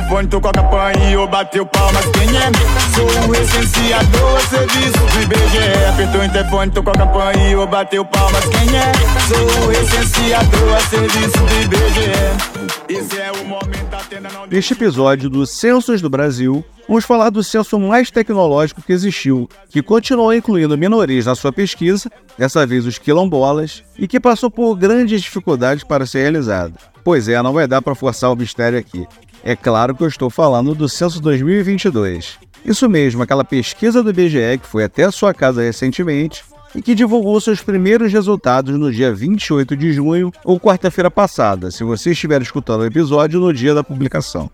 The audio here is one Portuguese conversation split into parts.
telefone, tô com a campainha, bateu palmas, quem é? Sou o serviço do IBGE. Apertou o interfone, tô com a campainha, bateu palmas, quem é? Sou o serviço do IBGE. Esse é o momento, atenda não... Neste episódio do Censos do Brasil, vamos falar do censo mais tecnológico que existiu, que continuou incluindo minorias na sua pesquisa, dessa vez os quilombolas, e que passou por grandes dificuldades para ser realizado. Pois é, não vai dar para forçar o mistério aqui. É claro que eu estou falando do censo 2022. Isso mesmo, aquela pesquisa do IBGE que foi até a sua casa recentemente e que divulgou seus primeiros resultados no dia 28 de junho ou quarta-feira passada, se você estiver escutando o episódio no dia da publicação.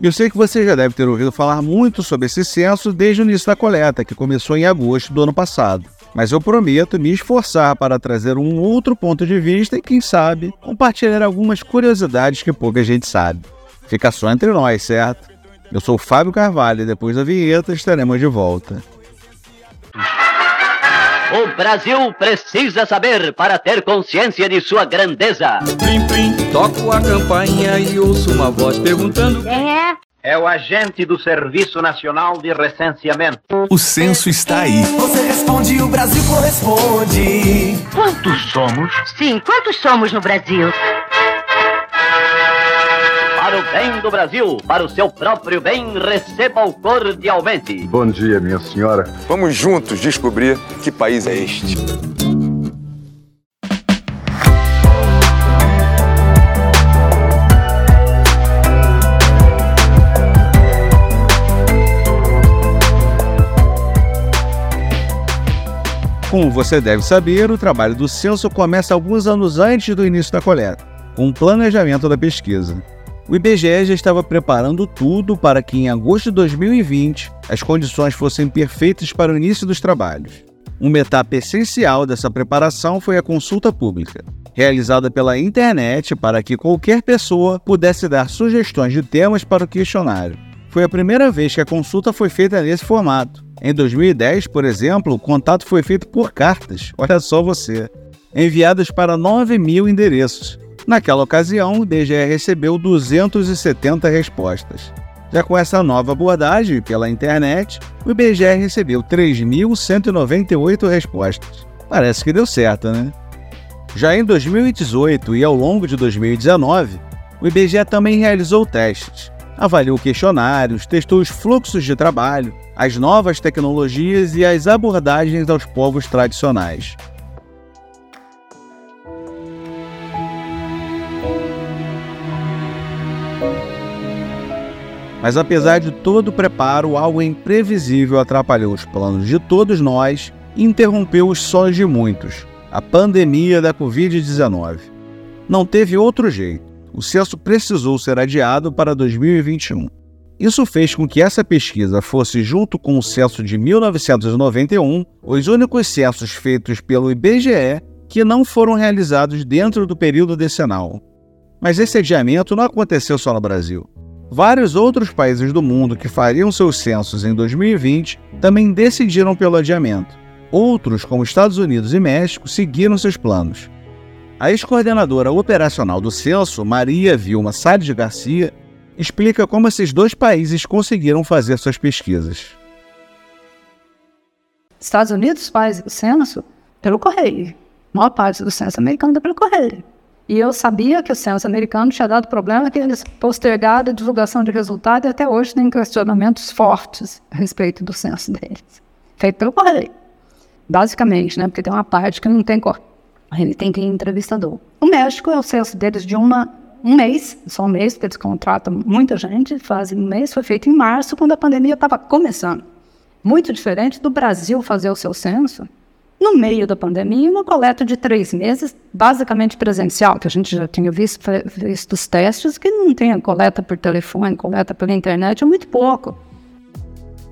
Eu sei que você já deve ter ouvido falar muito sobre esse censo desde o início da coleta, que começou em agosto do ano passado. Mas eu prometo me esforçar para trazer um outro ponto de vista e, quem sabe, compartilhar algumas curiosidades que pouca gente sabe. Fica só entre nós, certo? Eu sou o Fábio Carvalho e depois da vinheta estaremos de volta. O Brasil precisa saber para ter consciência de sua grandeza. Plim, plim. Toco a campainha e ouço uma voz perguntando: Quem é? É o agente do Serviço Nacional de Recenseamento. O censo está aí. Você responde, o Brasil corresponde. Quantos somos? Sim, quantos somos no Brasil? Para o bem do Brasil, para o seu próprio bem, receba-o cordialmente. Bom dia, minha senhora. Vamos juntos descobrir que país é este. Como você deve saber, o trabalho do censo começa alguns anos antes do início da coleta, com o planejamento da pesquisa. O IBGE já estava preparando tudo para que, em agosto de 2020, as condições fossem perfeitas para o início dos trabalhos. Uma etapa essencial dessa preparação foi a consulta pública, realizada pela internet para que qualquer pessoa pudesse dar sugestões de temas para o questionário. Foi a primeira vez que a consulta foi feita nesse formato. Em 2010, por exemplo, o contato foi feito por cartas, olha só você, enviadas para 9 mil endereços. Naquela ocasião, o IBGE recebeu 270 respostas. Já com essa nova abordagem pela internet, o IBGE recebeu 3.198 respostas. Parece que deu certo, né? Já em 2018 e ao longo de 2019, o IBGE também realizou testes. Avaliou questionários, testou os fluxos de trabalho, as novas tecnologias e as abordagens aos povos tradicionais. Mas apesar de todo o preparo, algo imprevisível atrapalhou os planos de todos nós e interrompeu os sonhos de muitos: a pandemia da Covid-19. Não teve outro jeito. O censo precisou ser adiado para 2021. Isso fez com que essa pesquisa fosse, junto com o censo de 1991, os únicos censos feitos pelo IBGE que não foram realizados dentro do período decenal. Mas esse adiamento não aconteceu só no Brasil. Vários outros países do mundo que fariam seus censos em 2020 também decidiram pelo adiamento. Outros, como Estados Unidos e México, seguiram seus planos. A ex-coordenadora operacional do censo, Maria Vilma Salles Garcia, explica como esses dois países conseguiram fazer suas pesquisas. Estados Unidos faz o censo pelo correio. A maior parte do censo americano é pelo correio. E eu sabia que o censo americano tinha dado problema, que eles postergaram a divulgação de resultado e até hoje tem questionamentos fortes a respeito do censo deles. Feito pelo correio. Basicamente, né? Porque tem uma parte que não tem correio. Ele tem que ir entrevistador. O México é o censo deles de uma, um mês, só um mês, porque eles contratam muita gente, fazem um mês, foi feito em março, quando a pandemia estava começando. Muito diferente do Brasil fazer o seu censo no meio da pandemia, uma coleta de três meses, basicamente presencial, que a gente já tinha visto, visto os testes, que não tem coleta por telefone, coleta pela internet, é muito pouco.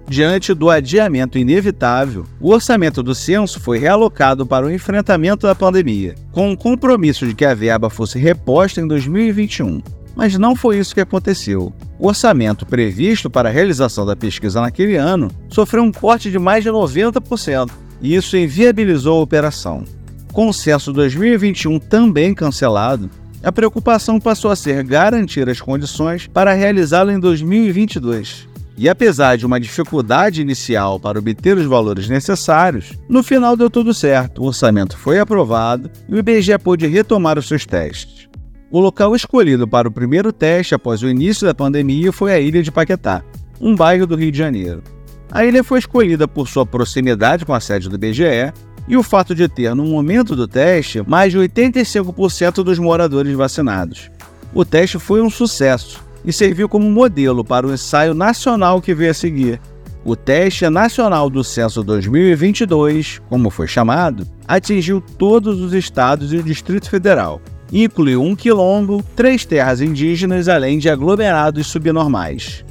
Diante do adiamento inevitável, o orçamento do censo foi realocado para o enfrentamento da pandemia, com o compromisso de que a verba fosse reposta em 2021. Mas não foi isso que aconteceu. O orçamento previsto para a realização da pesquisa naquele ano sofreu um corte de mais de 90% e isso inviabilizou a operação. Com o censo 2021 também cancelado, A preocupação passou a ser garantir as condições para realizá-lo em 2022. E apesar de uma dificuldade inicial para obter os valores necessários, no final deu tudo certo, o orçamento foi aprovado e o IBGE pôde retomar os seus testes. O local escolhido para o primeiro teste após o início da pandemia foi a ilha de Paquetá, um bairro do Rio de Janeiro. A ilha foi escolhida por sua proximidade com a sede do IBGE e o fato de ter, no momento do teste, mais de 85% dos moradores vacinados. O teste foi um sucesso e serviu como modelo para o ensaio nacional que veio a seguir. O Teste Nacional do Censo 2022, como foi chamado, atingiu todos os estados e o Distrito Federal. Incluiu um quilombo, três terras indígenas, além de aglomerados subnormais.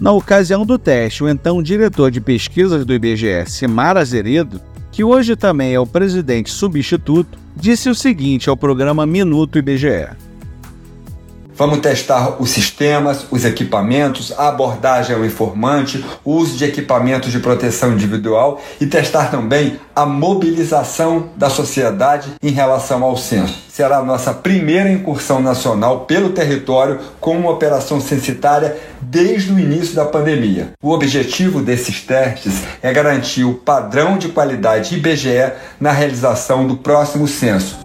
Na ocasião do teste, o então diretor de pesquisas do IBGE, Simar Azeredo, que hoje também é o presidente substituto, disse o seguinte ao programa Minuto IBGE. Vamos testar os sistemas, os equipamentos, a abordagem ao informante, o uso de equipamentos de proteção individual e testar também a mobilização da sociedade em relação ao censo. Será a nossa primeira incursão nacional pelo território com uma operação censitária desde o início da pandemia. O objetivo desses testes é garantir o padrão de qualidade IBGE na realização do próximo censo.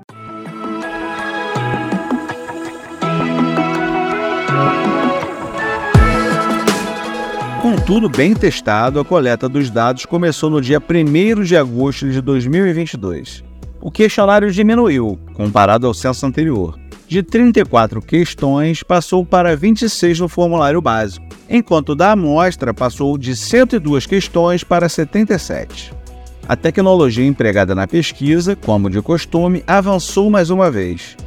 Com tudo bem testado, a coleta dos dados começou no dia 1 de agosto de 2022. O questionário diminuiu, comparado ao censo anterior. De 34 questões, passou para 26 no formulário básico, enquanto da amostra passou de 102 questões para 77. A tecnologia empregada na pesquisa, como de costume, avançou mais uma vez.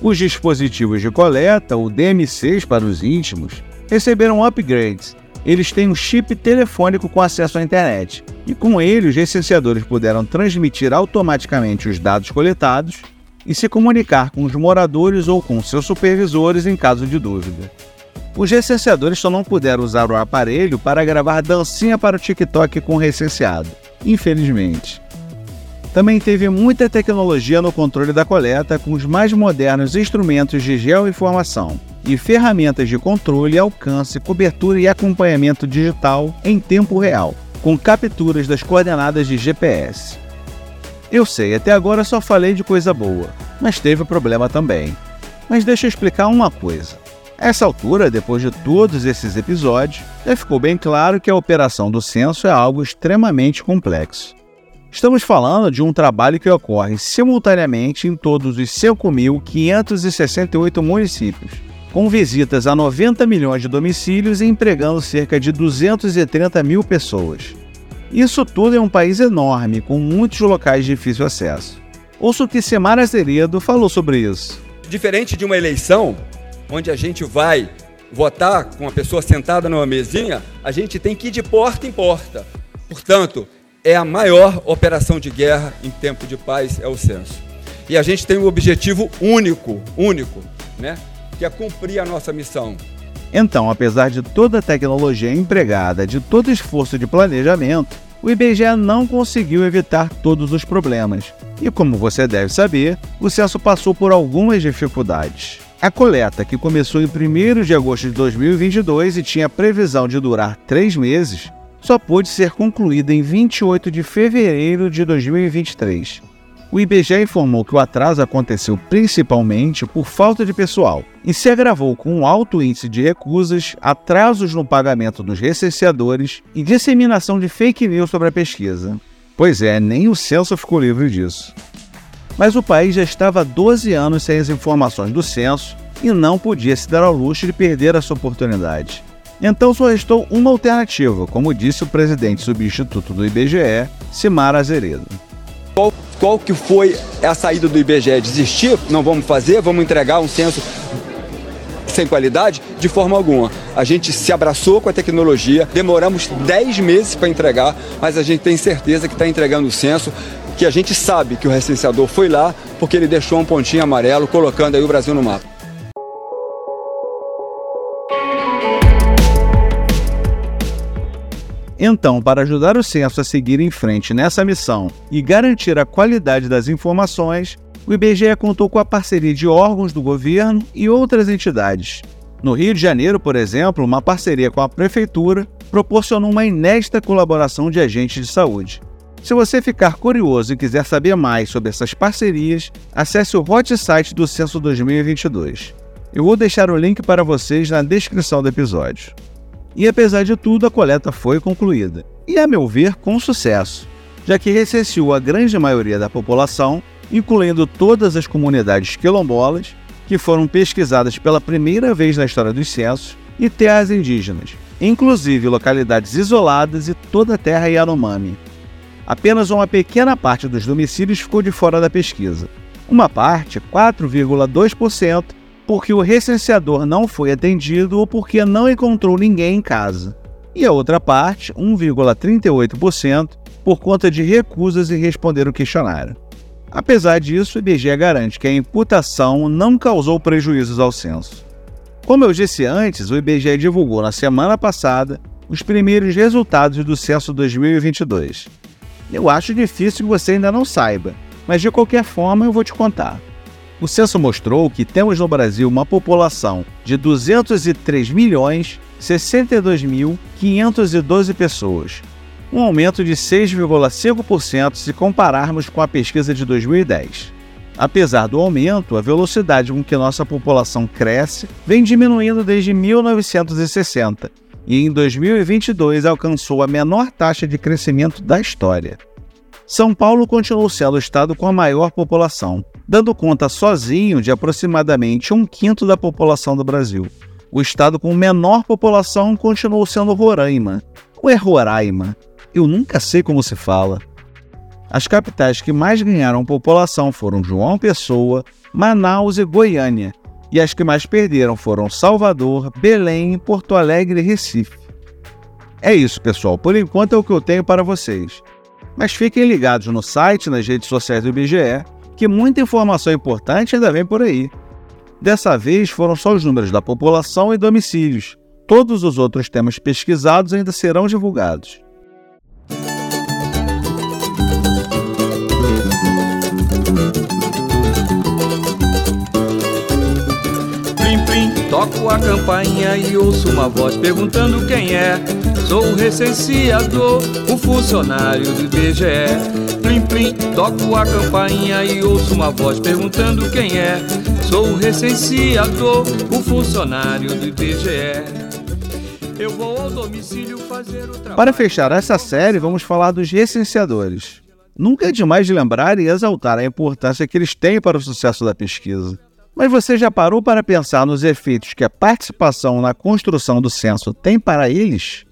Os dispositivos de coleta, o DMCs para os íntimos, receberam upgrades eles têm um chip telefônico com acesso à internet, e com ele os recenseadores puderam transmitir automaticamente os dados coletados e se comunicar com os moradores ou com seus supervisores em caso de dúvida. Os recenseadores só não puderam usar o aparelho para gravar dancinha para o TikTok com o recenseado, infelizmente. Também teve muita tecnologia no controle da coleta com os mais modernos instrumentos de geoinformação, e ferramentas de controle, alcance, cobertura e acompanhamento digital em tempo real, com capturas das coordenadas de GPS. Eu sei, até agora só falei de coisa boa, mas teve problema também. Mas deixa eu explicar uma coisa. Essa altura, depois de todos esses episódios, já ficou bem claro que a operação do censo é algo extremamente complexo. Estamos falando de um trabalho que ocorre simultaneamente em todos os 5.568 municípios, com visitas a 90 milhões de domicílios e empregando cerca de 230 mil pessoas. Isso tudo é um país enorme, com muitos locais de difícil acesso. Ouça o que Semara Azeredo falou sobre isso. Diferente de uma eleição, onde a gente vai votar com a pessoa sentada numa mesinha, a gente tem que ir de porta em porta. Portanto, é a maior operação de guerra em tempo de paz, é o censo. E a gente tem um objetivo único, único, né? Que é cumprir a nossa missão. Então, apesar de toda a tecnologia empregada, de todo esforço de planejamento, o IBGE não conseguiu evitar todos os problemas. E como você deve saber, o censo passou por algumas dificuldades. A coleta, que começou em 1 de agosto de 2022 e tinha previsão de durar três meses, só pôde ser concluída em 28 de fevereiro de 2023 o IBGE informou que o atraso aconteceu principalmente por falta de pessoal e se agravou com um alto índice de recusas, atrasos no pagamento dos recenseadores e disseminação de fake news sobre a pesquisa. Pois é, nem o censo ficou livre disso. Mas o país já estava há 12 anos sem as informações do censo e não podia se dar ao luxo de perder essa oportunidade. Então só restou uma alternativa, como disse o presidente substituto do IBGE, Simar Azeredo. Qual, qual que foi a saída do IBGE? Desistir? Não vamos fazer? Vamos entregar um censo sem qualidade? De forma alguma. A gente se abraçou com a tecnologia, demoramos 10 meses para entregar, mas a gente tem certeza que está entregando o censo, que a gente sabe que o recenseador foi lá porque ele deixou um pontinho amarelo colocando aí o Brasil no mapa. Então, para ajudar o censo a seguir em frente nessa missão e garantir a qualidade das informações, O IBGE contou com a parceria de órgãos do governo e outras entidades. No Rio de Janeiro, por exemplo, uma parceria com a prefeitura proporcionou uma inédita colaboração de agentes de saúde. Se você ficar curioso e quiser saber mais sobre essas parcerias, acesse o hot site do Censo 2022. Eu vou deixar o link para vocês na descrição do episódio. E apesar de tudo, a coleta foi concluída. E a meu ver, com sucesso, já que recenseou a grande maioria da população, incluindo todas as comunidades quilombolas, que foram pesquisadas pela primeira vez na história dos censos, e terras indígenas, inclusive localidades isoladas e toda a terra Yanomami. Apenas uma pequena parte dos domicílios ficou de fora da pesquisa. Uma parte, 4,2%, porque o recenseador não foi atendido ou porque não encontrou ninguém em casa. E a outra parte, 1,38%, por conta de recusas em responder o questionário. Apesar disso, o IBGE garante que a imputação não causou prejuízos ao censo. Como eu disse antes, o IBGE divulgou na semana passada os primeiros resultados do censo 2022. Eu acho difícil que você ainda não saiba, mas de qualquer forma eu vou te contar. O censo mostrou que temos no Brasil uma população de 203 milhões 62.512 pessoas, um aumento de 6,5% se compararmos com a pesquisa de 2010. Apesar do aumento, a velocidade com que nossa população cresce vem diminuindo desde 1960 e em 2022 alcançou a menor taxa de crescimento da história. São Paulo continuou sendo o estado com a maior população, dando conta sozinho de aproximadamente um quinto da população do Brasil. O estado com menor população continuou sendo Roraima. Ou é Roraima? Eu nunca sei como se fala. As capitais que mais ganharam população foram João Pessoa, Manaus e Goiânia, e as que mais perderam foram Salvador, Belém, Porto Alegre e Recife. É isso, pessoal. Por enquanto é o que eu tenho para vocês. Mas fiquem ligados no site nas redes sociais do IBGE, que muita informação importante ainda vem por aí. Dessa vez foram só os números da população e domicílios. Todos os outros temas pesquisados ainda serão divulgados. Toco a campainha e ouço uma voz perguntando quem é. Sou o recenseador, o funcionário do IBGE. Plim, plim, toco a campainha e ouço uma voz perguntando quem é. Sou o recenseador, o funcionário do IBGE. Eu vou ao domicílio fazer o trabalho. Para fechar essa série, vamos falar dos recenseadores. Nunca é demais de lembrar e exaltar a importância que eles têm para o sucesso da pesquisa. Mas você já parou para pensar nos efeitos que a participação na construção do censo tem para eles?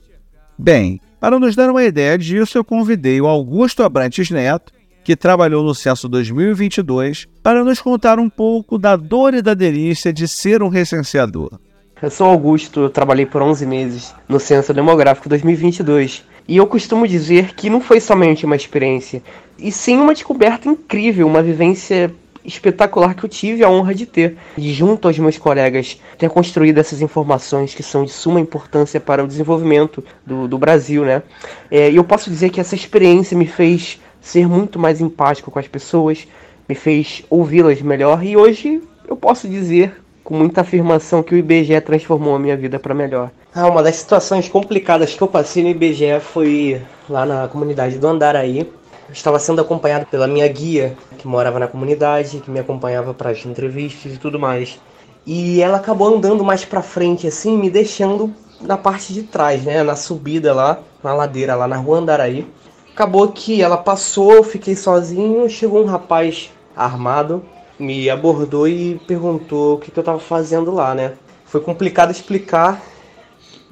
Bem, para nos dar uma ideia disso, eu convidei o Augusto Abrantes Neto, que trabalhou no censo 2022, para nos contar um pouco da dor e da delícia de ser um recenseador. Eu sou Augusto, eu trabalhei por 11 meses no Censo Demográfico 2022 e eu costumo dizer que não foi somente uma experiência, e sim uma descoberta incrível, uma vivência espetacular que eu tive a honra de ter, de junto aos meus colegas, ter construído essas informações que são de suma importância para o desenvolvimento do, do Brasil, né? É, e eu posso dizer que essa experiência me fez ser muito mais empático com as pessoas, me fez ouvi-las melhor e hoje eu posso dizer com muita afirmação que o IBGE transformou a minha vida para melhor. Ah, uma das situações complicadas que eu passei no IBGE foi lá na comunidade do Andaraí, estava sendo acompanhado pela minha guia, que morava na comunidade, que me acompanhava para as entrevistas e tudo mais. E ela acabou andando mais para frente, assim, me deixando na parte de trás, né? Na subida lá, na ladeira, lá na rua Andaraí. Acabou que ela passou, eu fiquei sozinho, chegou um rapaz armado, me abordou e perguntou o que, que eu estava fazendo lá, né? Foi complicado explicar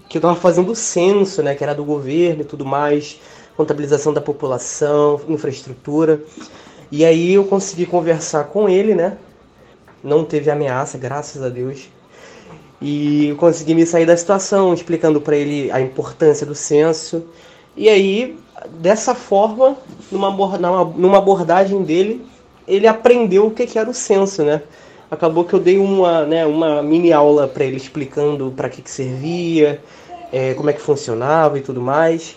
que eu estava fazendo o censo, né? Que era do governo e tudo mais contabilização da população, infraestrutura. E aí eu consegui conversar com ele, né? Não teve ameaça, graças a Deus. E eu consegui me sair da situação, explicando para ele a importância do censo. E aí, dessa forma, numa, numa abordagem dele, ele aprendeu o que era o censo, né? Acabou que eu dei uma, né, uma mini aula para ele explicando para que, que servia, é, como é que funcionava e tudo mais.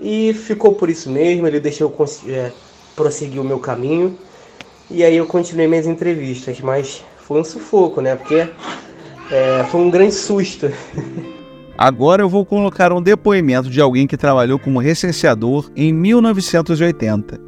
E ficou por isso mesmo, ele deixou eu é, prosseguir o meu caminho. E aí eu continuei minhas entrevistas, mas foi um sufoco, né? Porque é, foi um grande susto. Agora eu vou colocar um depoimento de alguém que trabalhou como recenseador em 1980.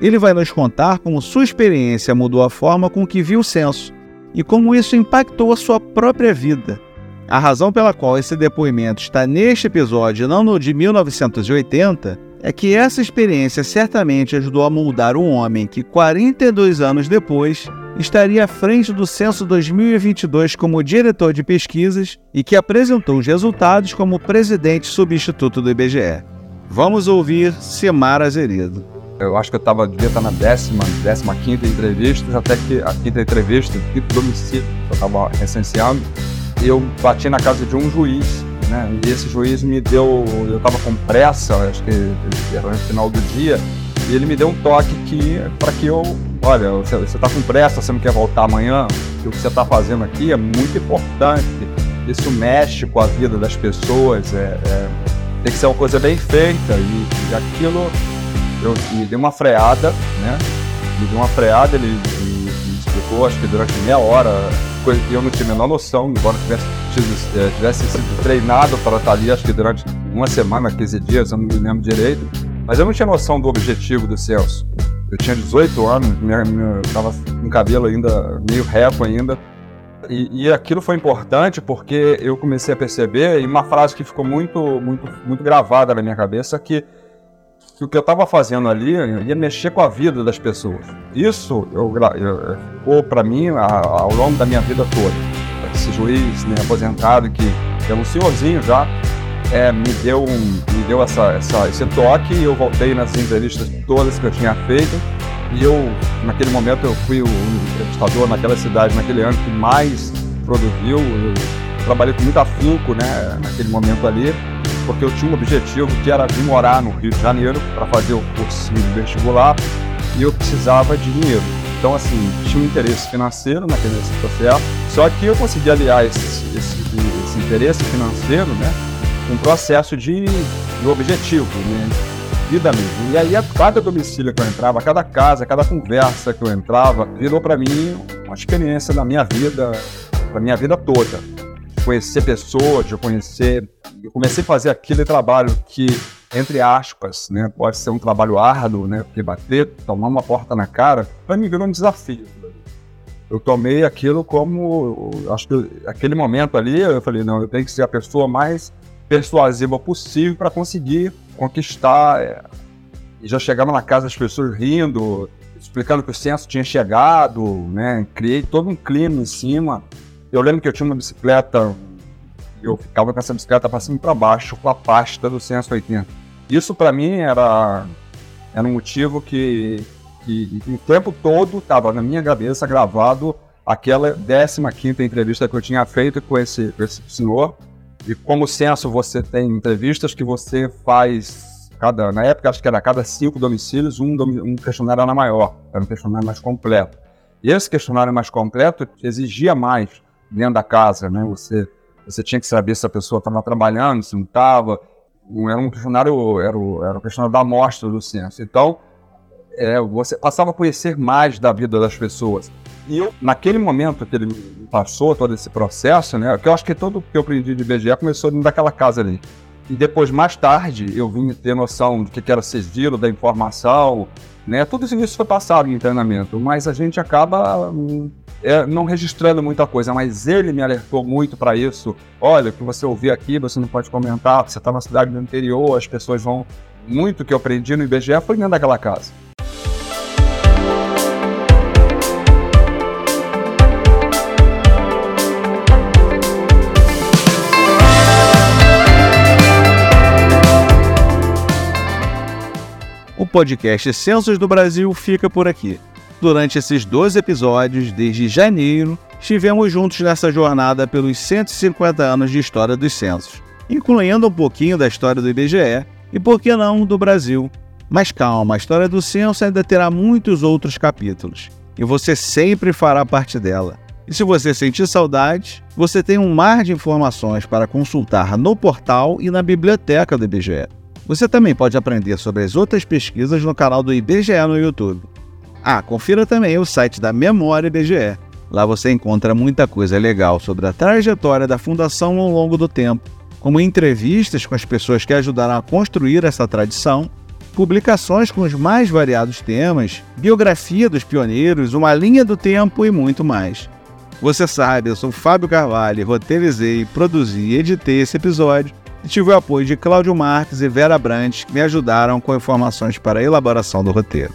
Ele vai nos contar como sua experiência mudou a forma com que viu o censo e como isso impactou a sua própria vida. A razão pela qual esse depoimento está neste episódio e não no de 1980 é que essa experiência certamente ajudou a moldar um homem que, 42 anos depois, estaria à frente do censo 2022 como diretor de pesquisas e que apresentou os resultados como presidente substituto do IBGE. Vamos ouvir Semar Azeredo. Eu acho que eu estava devia estar na décima, décima quinta entrevista, até que a quinta entrevista, quinto domicílio, eu estava recenseando, e eu bati na casa de um juiz, né? E esse juiz me deu, eu estava com pressa, acho que era no final do dia, e ele me deu um toque que para que eu, olha, você, está com pressa, você não quer voltar amanhã, o que você está fazendo aqui é muito importante. Isso mexe com a vida das pessoas, é, é tem que ser uma coisa bem feita e, e aquilo eu me dei uma freada, né? Me deu uma freada, ele me explicou, acho que durante meia hora, coisa que eu não tinha a menor noção, embora tivesse, tivesse sido treinado para estar ali, acho que durante uma semana, 15 dias, eu não me lembro direito mas eu não tinha noção do objetivo do Celso. Eu tinha 18 anos, minha, minha, eu tava com cabelo ainda meio reto ainda. E, e, aquilo foi importante porque eu comecei a perceber, e uma frase que ficou muito, muito, muito gravada na minha cabeça, que, que o que eu estava fazendo ali ia mexer com a vida das pessoas. Isso eu, eu, ficou para mim a, ao longo da minha vida toda. Esse juiz né, aposentado, que é um senhorzinho já, é, me deu, um, me deu essa, essa, esse toque e eu voltei nas entrevistas todas que eu tinha feito. E eu, naquele momento, eu fui o entrevistador naquela cidade, naquele ano que mais produziu. Eu trabalhei com muito afinco, né, naquele momento ali, porque eu tinha um objetivo que era vir morar no Rio de Janeiro para fazer o cursinho vestibular e eu precisava de dinheiro. Então, assim, tinha um interesse financeiro naquele processo, só que eu consegui aliar esse, esse, esse interesse financeiro, né, um processo de, de objetivo, né? vida mesmo. E aí, a cada domicílio que eu entrava, cada casa, cada conversa que eu entrava, virou para mim uma experiência da minha vida, da minha vida toda. Conhecer pessoas, de conhecer. Eu comecei a fazer aquele trabalho que, entre aspas, né, pode ser um trabalho árduo, né, porque bater, tomar uma porta na cara, para mim virou um desafio. Eu tomei aquilo como. Acho que aquele momento ali, eu falei, não, eu tenho que ser a pessoa mais persuasiva possível para conseguir conquistar. É, e já chegava na casa das pessoas rindo, explicando que o censo tinha chegado, né? Criei todo um clima em cima. Eu lembro que eu tinha uma bicicleta, eu ficava com essa bicicleta para cima e para baixo, com a pasta do censo 80. Isso para mim era, era um motivo que, que o tempo todo estava na minha cabeça gravado aquela 15 entrevista que eu tinha feito com esse, com esse senhor, e como censo, você tem entrevistas que você faz cada, na época acho que era cada cinco domicílios, um, um questionário era maior, era um questionário mais completo. E esse questionário mais completo exigia mais dentro da casa, né? Você, você tinha que saber se a pessoa estava trabalhando, se não estava. Era um questionário, era o, era o questionário da amostra do censo. Então, é, você passava a conhecer mais da vida das pessoas. E eu, naquele momento que ele passou todo esse processo, né? Que eu acho que todo que eu aprendi de BGE começou dentro daquela casa ali. E depois, mais tarde, eu vim ter noção do que era sigilo da informação, né? Tudo isso foi passado em treinamento, mas a gente acaba hum, é, não registrando muita coisa. Mas ele me alertou muito para isso. Olha, o que você ouvir aqui, você não pode comentar, você está na cidade do interior, as pessoas vão. Muito que eu aprendi no IBGE foi dentro daquela casa. podcast Censos do Brasil fica por aqui. Durante esses 12 episódios, desde janeiro, estivemos juntos nessa jornada pelos 150 anos de história dos censos, incluindo um pouquinho da história do IBGE e, por que não, do Brasil. Mas calma, a história do censo ainda terá muitos outros capítulos, e você sempre fará parte dela. E se você sentir saudade, você tem um mar de informações para consultar no portal e na biblioteca do IBGE. Você também pode aprender sobre as outras pesquisas no canal do IBGE no YouTube. Ah, confira também o site da Memória IBGE. Lá você encontra muita coisa legal sobre a trajetória da fundação ao longo do tempo, como entrevistas com as pessoas que ajudaram a construir essa tradição, publicações com os mais variados temas, biografia dos pioneiros, uma linha do tempo e muito mais. Você sabe, eu sou Fábio Carvalho, roteirizei, produzi e editei esse episódio e tive o apoio de Cláudio Marques e Vera Brandt, que me ajudaram com informações para a elaboração do roteiro.